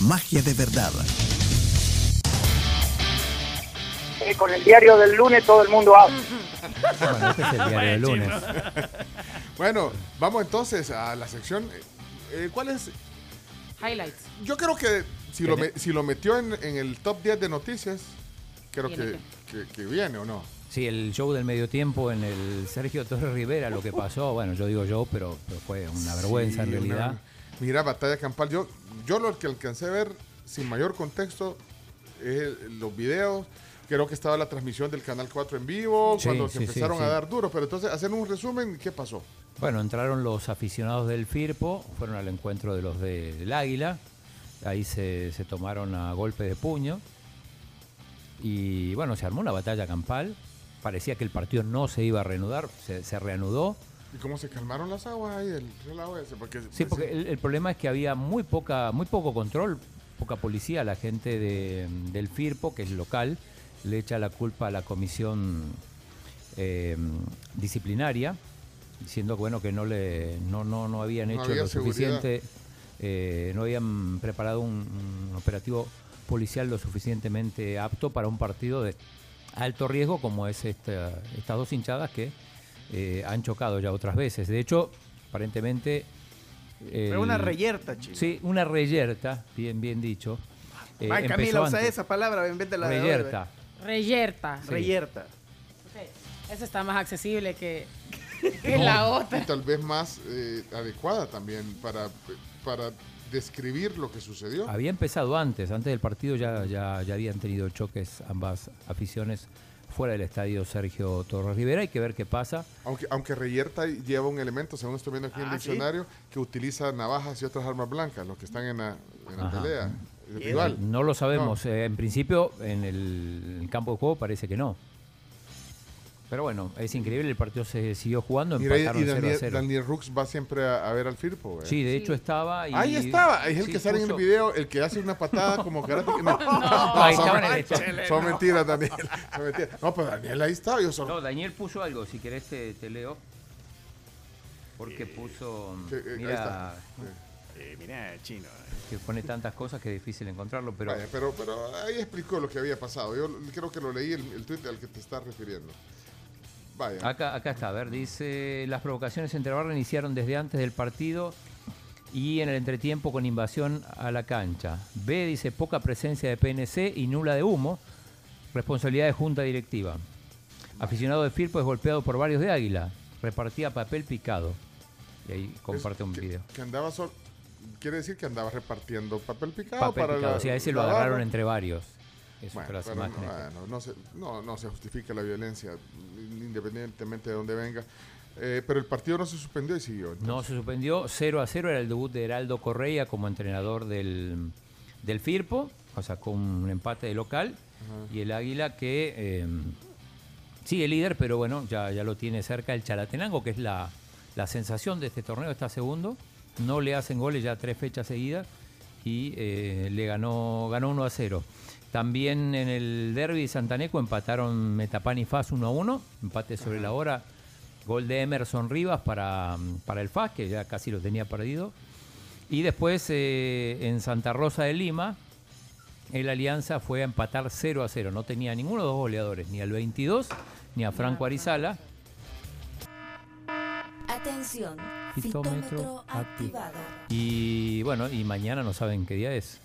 magia de verdad. Eh, con el diario del lunes todo el mundo habla. Bueno, este es el diario del lunes. Bueno, vamos entonces a la sección. eh, ¿Cuál es? Highlights. Yo creo que si lo, me- si lo metió en, en el top 10 de noticias, creo que, que- que viene o no. Sí, el show del medio tiempo en el Sergio Torres Rivera, lo que pasó, bueno, yo digo yo, pero, pero fue una vergüenza en realidad. una- mira, batalla campal. Yo, yo lo que alcancé a ver sin mayor contexto es los videos. Creo que estaba la transmisión del Canal 4 en vivo, Sí, cuando se sí, sí, empezaron a dar duro. Pero entonces, hacer un resumen, ¿qué pasó? Bueno, entraron los aficionados del Firpo, fueron al encuentro de los de- del Águila, ahí se, se tomaron a golpe de puño y bueno, se armó una batalla campal, parecía que el partido no se iba a reanudar, se, se reanudó. ¿Y cómo se calmaron las aguas ahí, el relajo ese? Porque, Sí, pues, porque el, el problema es que había muy poca, muy poco control, poca policía, la gente de- del Firpo, que es local, le echa la culpa a la comisión eh, disciplinaria, diciendo bueno que no le no no, no habían No hecho había lo seguridad. suficiente, eh, no habían preparado un, un operativo policial lo suficientemente apto para un partido de alto riesgo como es esta- estas dos hinchadas que eh, han chocado ya otras veces. De hecho, aparentemente Pero una reyerta, chico. Sí, una reyerta, bien, bien dicho. Eh, Ay, Camila, usa antes. esa palabra en vez de la de Reyerta. Reyerta. Sí. Reyerta. Ok, Esa está más accesible que, que la Y otra. tal vez más eh, adecuada también para, para describir lo que sucedió. Había empezado antes, antes del partido ya, ya, ya habían tenido choques ambas aficiones fuera del estadio Sergio Torres Rivera. Hay que ver qué pasa. Aunque, aunque Reyerta lleva un elemento, según estoy viendo aquí en el Ah, ¿sí? diccionario, que utiliza navajas y otras armas blancas, los que están en la, en la Ajá. pelea. Individual. No lo sabemos. eh, en principio, en el, campo de juego parece que no. Pero bueno, es increíble, el partido se siguió jugando, y, empataron y 0 a Daniel, 0. Daniel Rux va siempre a, a ver al Firpo. güey. Sí, de hecho estaba. Y, Ahí estaba, es el sí, que sale en el puso- video, el que hace una patada como karate. No, ahí son, estaba en el son- estadio. son mentiras, Daniel. Son mentiras. No, pero Daniel ahí estaba. Yo solo. No, Daniel puso algo, si querés te, te leo. Porque puso. que, eh, ahí mira, está. Eh, mira, chino. que pone tantas cosas que es difícil encontrarlo, pero. Vaya, pero, pero ahí explicó lo que había pasado. Yo creo que lo leí el, el tweet al que te estás refiriendo. Vaya. Acá, acá está, a ver, dice, las provocaciones entre barra iniciaron desde antes del partido y en el entretiempo con invasión a la cancha. B dice, poca presencia de PNC y nula de humo, responsabilidad de junta directiva. Aficionado de Firpo es golpeado por varios de Águila, repartía papel picado. Y ahí comparte un que, video. que andaba sol- Quiere decir que andaba repartiendo papel picado Papel para picado, la- o sea, ese lo agarraron barra. entre varios. Eso Bueno, que las pero no, imágenes. bueno, no se, no, no se justifica la violencia, independientemente de dónde venga. Eh, pero el partido no se suspendió y siguió. entonces. No se suspendió, 0 a 0 era el debut de Heraldo Correa como entrenador del, del Firpo, o sea, con un empate de local, y el Águila que eh, sigue líder, pero bueno, ya, ya lo tiene cerca el Chalatenango, que es la, la sensación de este torneo, está segundo, no le hacen goles ya tres fechas seguidas y eh, le ganó, ganó 1 a 0. También en el derby de Santaneco empataron Metapan y Faz 1 a 1, empate sobre la hora. Gol de Emerson Rivas para, para el FAS, que ya casi lo tenía perdido. Y después eh, en Santa Rosa de Lima, el Alianza fue a empatar 0 a 0. No tenía ninguno de los goleadores, ni al 22 ni a Franco Arizala. Atención. Fitómetro Fitómetro activado. Y bueno, y mañana no saben qué día es.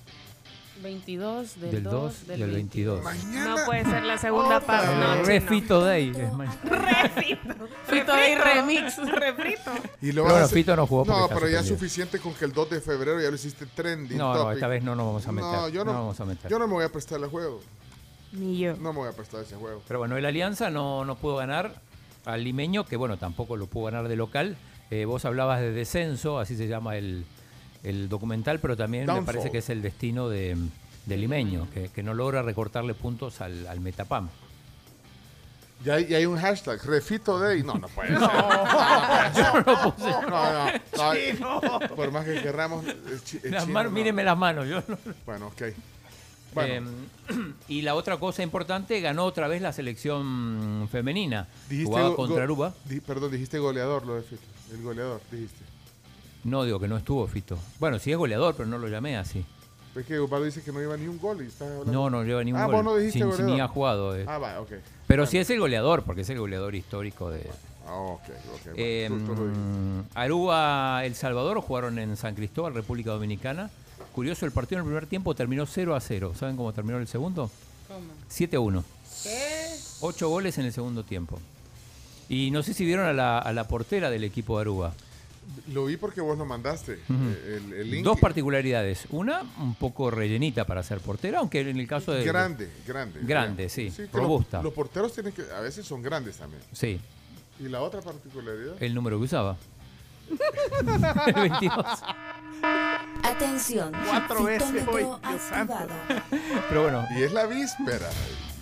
22 del, Del 2 2 del y el 22. Mañana. No puede ser la segunda parte. No, El Re chino. Fito Day. es mañana. Fito y remix. Refrito. Y Pero lo bueno, Fito no jugó No, pero ya es suficiente con que el 2 de febrero ya lo hiciste trending. No, no, esta vez no nos vamos a meter. No, yo no, no vamos a meter. yo no me voy a prestar el juego. Ni yo. No me voy a prestar ese juego. Pero bueno, el Alianza no, no pudo ganar al limeño, que bueno, tampoco lo pudo ganar de local. Eh, vos hablabas de descenso, así se llama el, el documental, pero también me parece que es el destino de, del limeño, que, que no logra recortarle puntos al, al Metapam. Ya hay, un hashtag, refito day. No, no puede ser. No. No, no, no. Por más que querramos. el Las manos, no. mírenme las manos. Yo no- Bueno, ok. Bueno, Eh, y la otra cosa importante, ganó otra vez la selección femenina. dijiste. Jugaba contra Aruba. di- perdón, dijiste goleador lo de Fito. El goleador, dijiste. No digo que no estuvo Fito. Bueno, sí es goleador, pero no lo llamé así. Es que Osvaldo dice que no iba ni un gol y está hablando. No, no lleva ningún Ah, gol. vos no dijiste Sin- goleador. ni ha jugado. eh. Ah, va, ok. Pero sí es el goleador, porque es el goleador histórico de. Ah, ok, ok. bueno, Eh, dijiste. Aruba, El Salvador jugaron en San Cristóbal, República Dominicana. Curioso, el partido en el primer tiempo terminó 0 a 0. ¿Saben cómo terminó el segundo? ¿Cómo? 7 a 1. ¿Qué? Ocho goles en el segundo tiempo. Y no sé si vieron a la, a la portera del equipo de Aruba. Lo vi porque vos lo mandaste. eh, el, el link. Dos particularidades. Una, un poco rellenita para ser portera, aunque en el caso de... Grande, grande. Grande, sí, los- robusta. Los, porteros tienen que, a veces son grandes también. Sí, Y la otra particularidad. el número que usaba. el 22. Atención. Cuatro veces hoy. Pero bueno, Y es la víspera.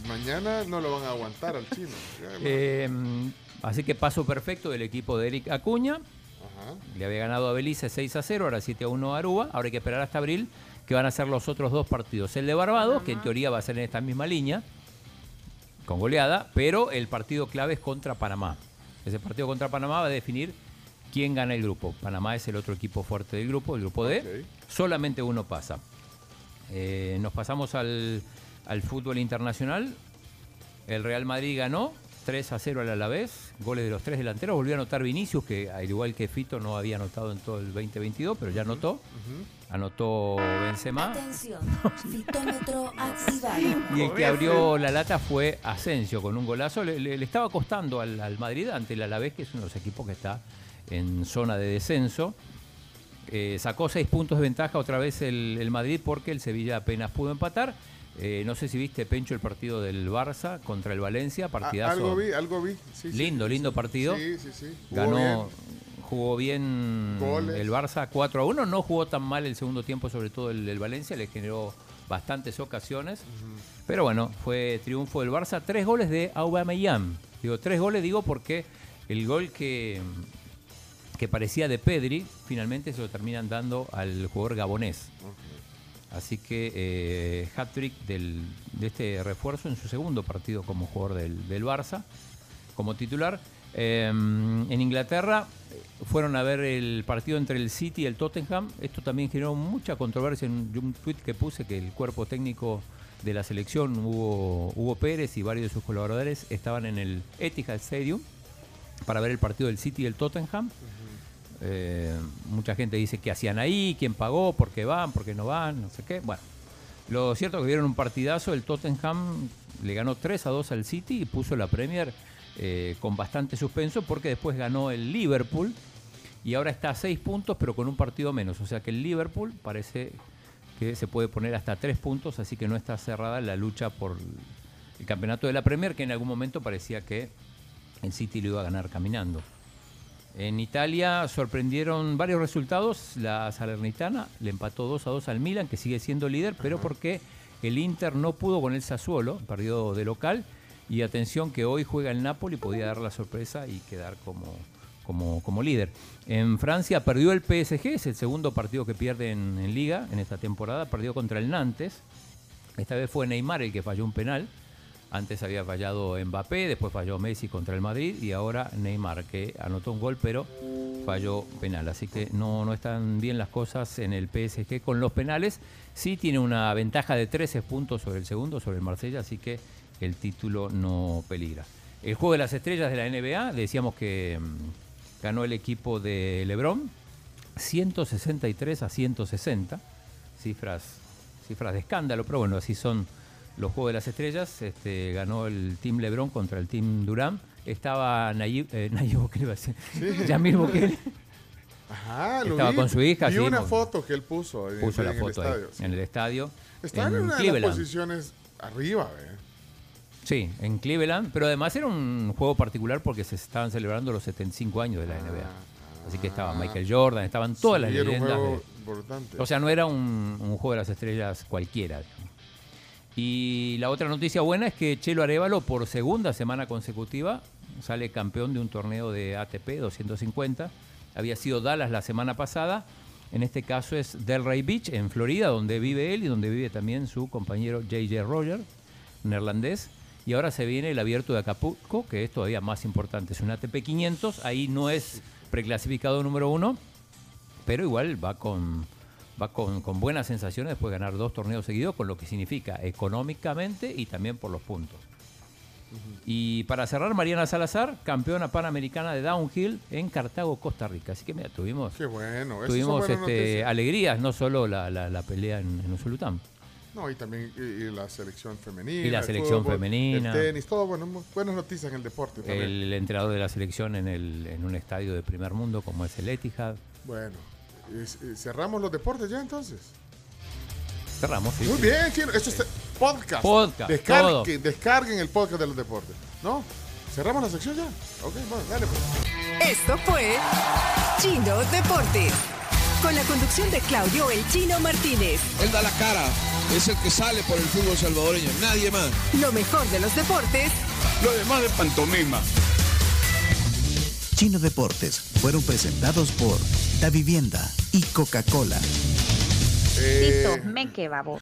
Mañana no lo van a aguantar al chino. eh, así que paso perfecto del equipo de Eric Acuña. Ajá. Le había ganado a Belice 6 a 0, ahora 7 a 1 a Aruba. Ahora hay que esperar hasta abril, que van a ser los otros dos partidos. El de Barbados, que en teoría va a ser en esta misma línea, con goleada, pero el partido clave es contra Panamá. Ese partido contra Panamá va a definir quién gana el grupo. Panamá es el otro equipo fuerte del grupo, el grupo D. Solamente uno pasa. Eh, nos pasamos al, al fútbol internacional. El Real Madrid ganó 3 a 0 al Alavés. Goles de los tres delanteros. Volvió a anotar Vinicius, que al igual que Fito no había anotado en todo el 2022, pero ya anotó. Anotó Benzema. Atención. Activado. Y el que abrió la lata fue Asensio con un golazo. Le, le- le estaba costando al, al Madrid ante el Alavés, que es uno de los equipos que está en zona de descenso. Eh, sacó seis puntos de ventaja otra vez el, el Madrid porque el Sevilla apenas pudo empatar. Eh, no sé si viste, Pencho, el partido del Barça contra el Valencia. Ah, Partidazo. algo vi, algo vi. Sí, Lindo, sí, lindo sí. partido. Sí, sí, sí. Jugó Ganó, bien. jugó bien Goles. el Barça 4 a 1. No jugó tan mal el segundo tiempo, sobre todo el del Valencia. Le generó bastantes ocasiones. Pero bueno, fue triunfo del Barça. Tres goles de Aubameyang. Digo, tres goles digo porque el gol que, que parecía de Pedri, finalmente se lo terminan dando al jugador gabonés. Así que eh, hat-trick de este refuerzo en su segundo partido como jugador del, Barça, como titular. Eh, en Inglaterra eh, fueron a ver el partido entre el City y el Tottenham. Esto también generó mucha controversia en un, tuit que puse que el cuerpo técnico de la selección, Hugo, Hugo Pérez y varios de sus colaboradores, estaban en el Etihad Stadium para ver el partido del City y el Tottenham. Eh, mucha gente dice que hacían ahí, quién pagó, por qué van, por qué no van, no sé qué. Bueno, lo cierto es que vieron un partidazo. El Tottenham le ganó 3 a 2 al City y puso la Premier eh, con bastante suspenso porque después ganó el Liverpool y ahora está a 6 puntos, pero con un partido menos. O sea que el Liverpool parece que se puede poner hasta 3 puntos, así que no está cerrada la lucha por el campeonato de la Premier, que en algún momento parecía que el City lo iba a ganar caminando. En Italia sorprendieron varios resultados. La Salernitana le empató 2 a 2 al Milan, que sigue siendo líder, pero porque el Inter no pudo con el Sassuolo, perdió de local. Y atención que hoy juega el Napoli, podía dar la sorpresa y quedar como, como, como líder. En Francia perdió el PSG, es el segundo partido que pierde en, en Liga en esta temporada. Perdió contra el Nantes. Esta vez fue Neymar el que falló un penal. Antes había fallado Mbappé, después falló Messi contra el Madrid y ahora Neymar, que anotó un gol pero falló penal. Así que no, no están bien las cosas en el PSG con los penales. Sí tiene una ventaja de 13 puntos sobre el segundo, sobre el Marsella, así que el título no peligra. El juego de las estrellas de la NBA, decíamos que mm, ganó el equipo de Lebron, 163 a 160, cifras, cifras de escándalo, pero bueno, así son los Juegos de las Estrellas. Este, ganó el Team LeBron contra el Team Durán. Estaba Nayib, eh, Nayib Bukele, iba a decir, Yamil Bukele, Ajá, lo Estaba vi. con su hija, sí, una foto que él puso, en, puso en la el foto ahí, estadio. sí. en el estadio. Estaba en, una de las posiciones arriba, ¿ve? Sí, en Cleveland, pero además era un juego particular porque se estaban celebrando los 75 años de la NBA. Así que estaba Michael Jordan, estaban todas Sí, las era un leyendas. juego de- importante. o sea, no era un, un juego de las estrellas cualquiera. digamos. Y la otra noticia buena es que Chelo Arevalo por segunda semana consecutiva sale campeón de un torneo de ATP 250. Había sido Dallas la semana pasada. En este caso es Delray Beach, en Florida, donde vive él y donde vive también su compañero JJ Roger, neerlandés. Y ahora se viene el abierto de Acapulco, que es todavía más importante. Es un ATP 500, ahí no es preclasificado número uno, pero igual va con, va con, con buenas sensaciones después de ganar dos torneos seguidos, con lo que significa económicamente y también por los puntos. Y para cerrar, Mariana Salazar, campeona panamericana de downhill en Cartago, Costa Rica. Así que mira, tuvimos, Qué bueno. tuvimos este, alegrías, no solo la, la- la pelea en, en Usulután. No, y también y, y la selección femenina. Y la el selección fútbol, femenina. El tenis, todo bueno, buenas noticias en el deporte también. El entrenador de la selección en, el, en un estadio de primer mundo como es el Etihad. Bueno, cerramos los deportes ya entonces. Cerramos, sí, Muy sí. bien, Chino. Esto es podcast. Podcast, descarguen el podcast de los deportes. ¿No? ¿Cerramos la sección ya? Ok, bueno, dale pues. Esto fue Chino Deportes. Con la conducción de Claudio El Chino Martínez. Él da la cara, es el que sale por el fútbol salvadoreño, nadie más. Lo mejor de los deportes Lo demás de pantomima. Chino Deportes fueron presentados por Da Vivienda y Coca-Cola. Eh, me que babo.